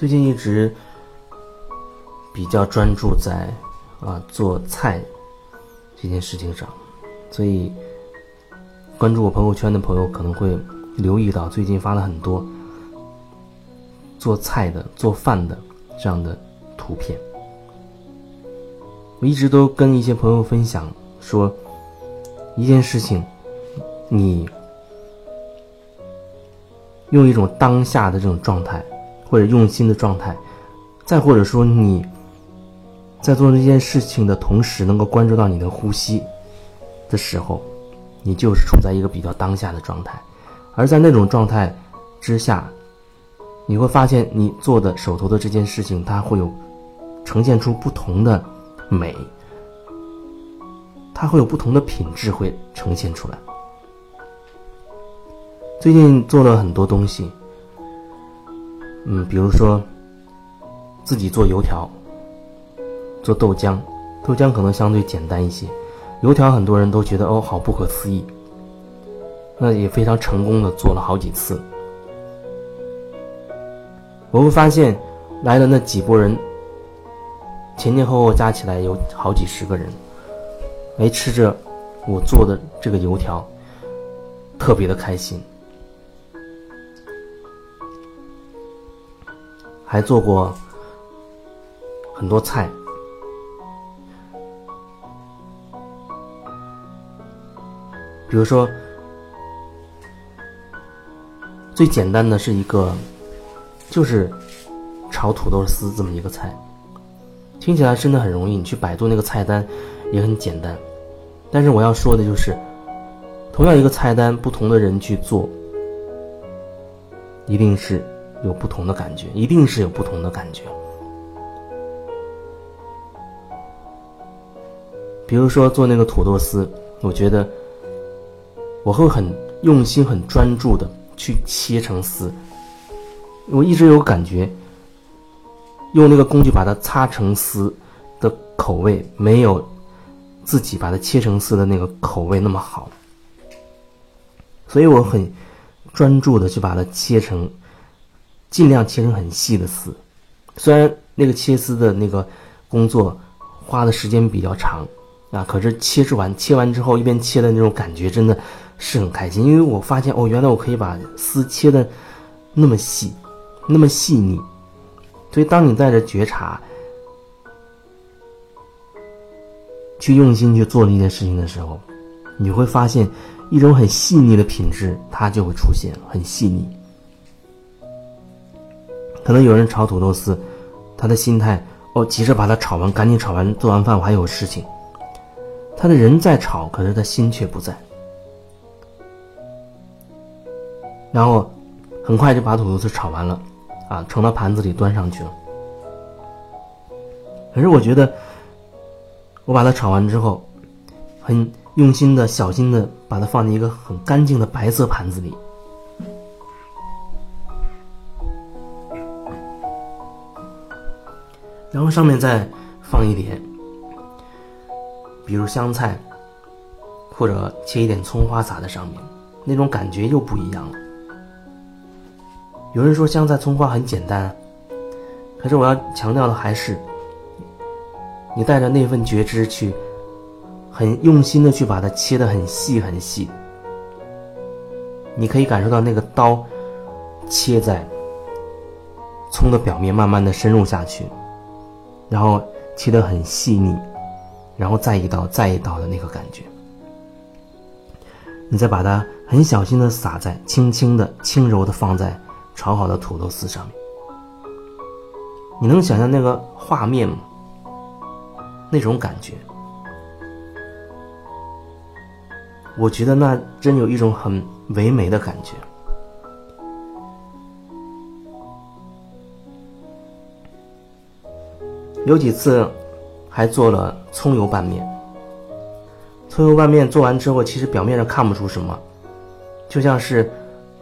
最近一直比较专注在啊做菜这件事情上，所以关注我朋友圈的朋友可能会留意到，最近发了很多做菜的、做饭的这样的图片。我一直都跟一些朋友分享说，一件事情，你用一种当下的这种状态，或者用心的状态，再或者说你在做这件事情的同时，能够关注到你的呼吸的时候，你就是处在一个比较当下的状态。而在那种状态之下，你会发现你做的手头的这件事情，它会有呈现出不同的。美，它会有不同的品质会呈现出来。最近做了很多东西，嗯，比如说自己做油条，做豆浆，豆浆可能相对简单一些，油条很多人都觉得哦好不可思议，那也非常成功的做了好几次。我会发现来的那几波人。前前后后加起来有好几十个人，哎，吃着我做的这个油条，特别的开心。还做过很多菜，比如说最简单的是一个，就是炒土豆丝这么一个菜。听起来真的很容易，你去百度那个菜单也很简单。但是我要说的就是，同样一个菜单，不同的人去做，一定是有不同的感觉，一定是有不同的感觉。比如说做那个土豆丝，我觉得我会很用心、很专注的去切成丝。我一直有感觉。用那个工具把它擦成丝的口味，没有自己把它切成丝的那个口味那么好，所以我很专注的去把它切成，尽量切成很细的丝。虽然那个切丝的那个工作花的时间比较长啊，可是切出完切完之后，一边切的那种感觉真的是很开心，因为我发现哦，原来我可以把丝切的那么细，那么细腻。所以，当你带着觉察去用心去做这件事情的时候，你会发现一种很细腻的品质，它就会出现，很细腻。可能有人炒土豆丝，他的心态哦，急着把它炒完，赶紧炒完，做完饭我还有事情。他的人在炒，可是他心却不在。然后很快就把土豆丝炒完了。啊，盛到盘子里端上去了。可是我觉得，我把它炒完之后，很用心的小心的把它放进一个很干净的白色盘子里，然后上面再放一点，比如香菜，或者切一点葱花撒在上面，那种感觉又不一样了。有人说香菜葱花很简单，可是我要强调的还是，你带着那份觉知去，很用心的去把它切的很细很细。你可以感受到那个刀切在葱的表面，慢慢的深入下去，然后切的很细腻，然后再一刀再一刀的那个感觉。你再把它很小心的撒在，轻轻的、轻柔的放在。炒好的土豆丝上面，你能想象那个画面吗？那种感觉，我觉得那真有一种很唯美的感觉。有几次还做了葱油拌面，葱油拌面做完之后，其实表面上看不出什么，就像是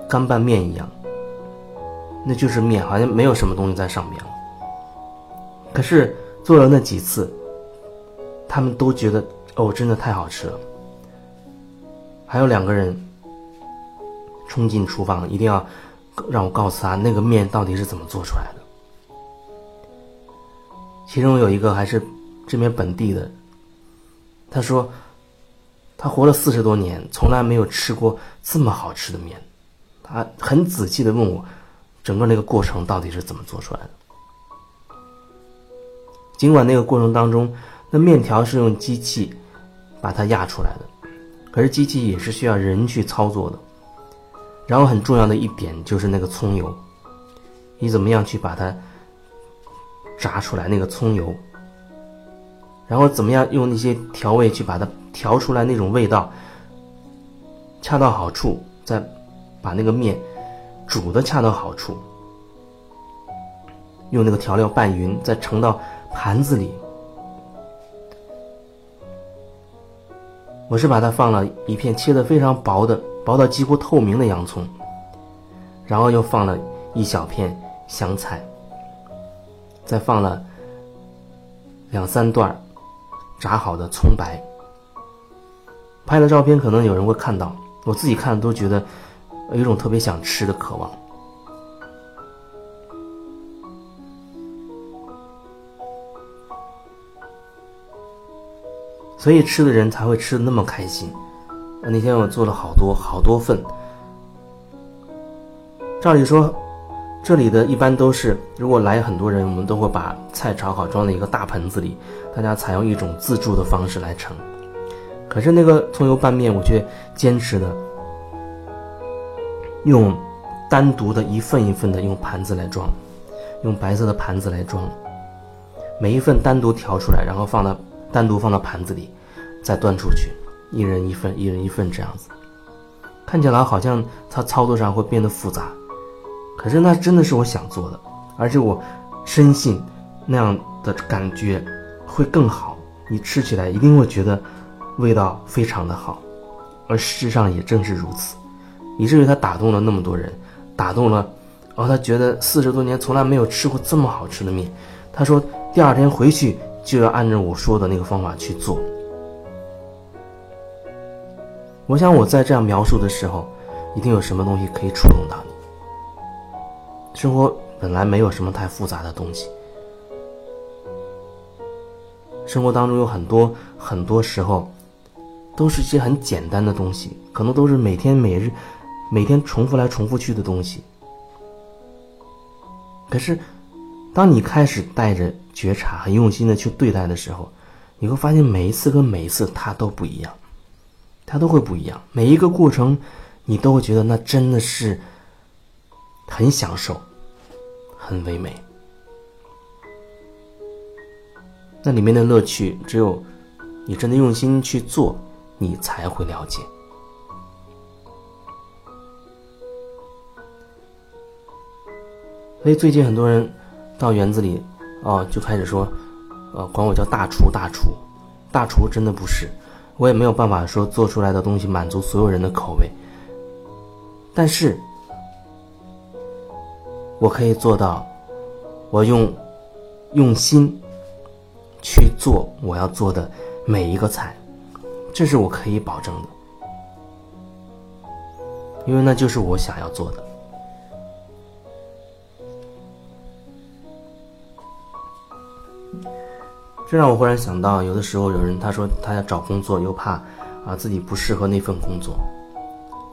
干拌面一样。那就是面，好像没有什么东西在上面了。可是做了那几次，他们都觉得哦，真的太好吃了。还有两个人冲进厨房，一定要让我告诉他那个面到底是怎么做出来的。其中有一个还是这边本地的，他说他活了四十多年，从来没有吃过这么好吃的面。他很仔细的问我，整个那个过程到底是怎么做出来的。尽管那个过程当中，那面条是用机器把它压出来的，可是机器也是需要人去操作的。然后很重要的一点就是那个葱油，你怎么样去把它炸出来那个葱油？然后怎么样用那些调味去把它调出来那种味道，恰到好处，再把那个面煮的恰到好处，用那个调料拌匀，再盛到盘子里。我是把它放了一片切的非常薄的。薄到几乎透明的洋葱，然后又放了一小片香菜，再放了两三段炸好的葱白。拍的照片可能有人会看到，我自己看都觉得有一种特别想吃的渴望。所以吃的人才会吃的那么开心。那天我做了好多好多份。照理说，这里的一般都是，如果来很多人，我们都会把菜炒好，装在一个大盆子里，大家采用一种自助的方式来盛。可是那个葱油拌面，我却坚持的用单独的一份一份的用盘子来装，用白色的盘子来装，每一份单独调出来，然后放到单独放到盘子里，再端出去。一人一份，一人一份这样子，看起来好像它操作上会变得复杂，可是那真的是我想做的，而且我深信那样的感觉会更好，你吃起来一定会觉得味道非常的好，而事实上也正是如此，以至于他打动了那么多人，打动了，然后他觉得四十多年从来没有吃过这么好吃的面，他说第二天回去就要按照我说的那个方法去做。我想我在这样描述的时候，一定有什么东西可以触动到。生活本来没有什么太复杂的东西，生活当中有很多很多时候，都是些很简单的东西，可能都是每天每日每天重复来重复去的东西。可是，当你开始带着觉察、很用心的去对待的时候，你会发现每一次跟每一次它都不一样。它都会不一样，每一个过程，你都会觉得那真的是很享受，很唯美。那里面的乐趣，只有你真的用心去做，你才会了解。所以最近很多人到园子里，哦，就开始说，呃，管我叫大厨，大厨，大厨真的不是。我也没有办法说做出来的东西满足所有人的口味，但是我可以做到，我用用心去做我要做的每一个菜，这是我可以保证的，因为那就是我想要做的。这让我忽然想到，有的时候有人他说他要找工作，又怕啊自己不适合那份工作。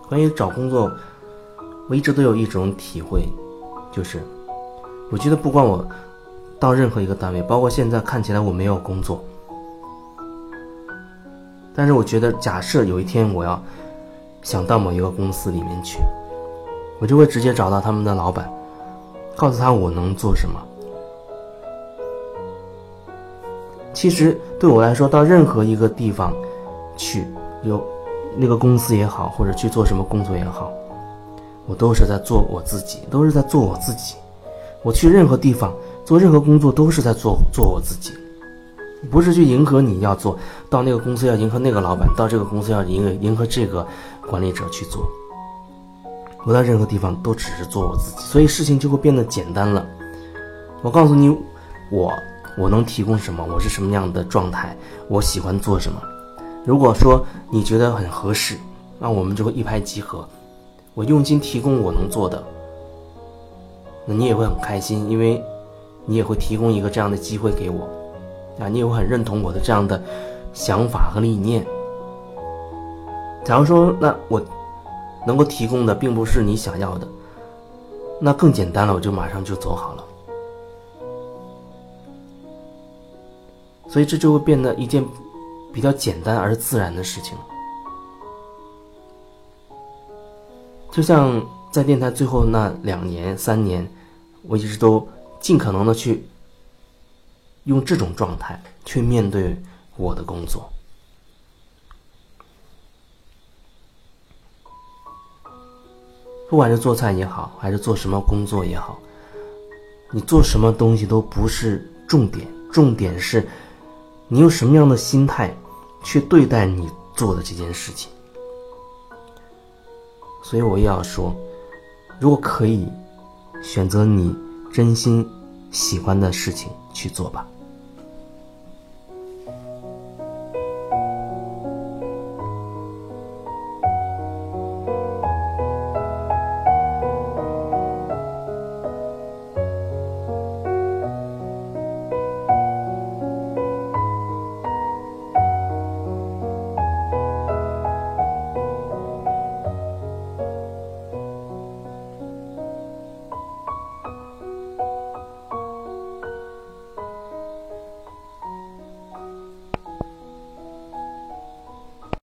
关于找工作，我一直都有一种体会，就是我觉得不管我到任何一个单位，包括现在看起来我没有工作，但是我觉得假设有一天我要想到某一个公司里面去，我就会直接找到他们的老板，告诉他我能做什么。其实对我来说，到任何一个地方去，有那个公司也好，或者去做什么工作也好，我都是在做我自己，都是在做我自己。我去任何地方做任何工作，都是在做做我自己，不是去迎合你要做到那个公司要迎合那个老板，到这个公司要迎合迎合这个管理者去做。我到任何地方都只是做我自己，所以事情就会变得简单了。我告诉你，我。我能提供什么？我是什么样的状态？我喜欢做什么？如果说你觉得很合适，那我们就会一拍即合。我用心提供我能做的，那你也会很开心，因为你也会提供一个这样的机会给我，啊，你也会很认同我的这样的想法和理念。假如说，那我能够提供的并不是你想要的，那更简单了，我就马上就走好了。所以这就会变得一件比较简单而自然的事情。就像在电台最后那两年、三年，我一直都尽可能的去用这种状态去面对我的工作。不管是做菜也好，还是做什么工作也好，你做什么东西都不是重点，重点是，你用什么样的心态去对待你做的这件事情。所以我也要说，如果可以，选择你真心喜欢的事情去做吧。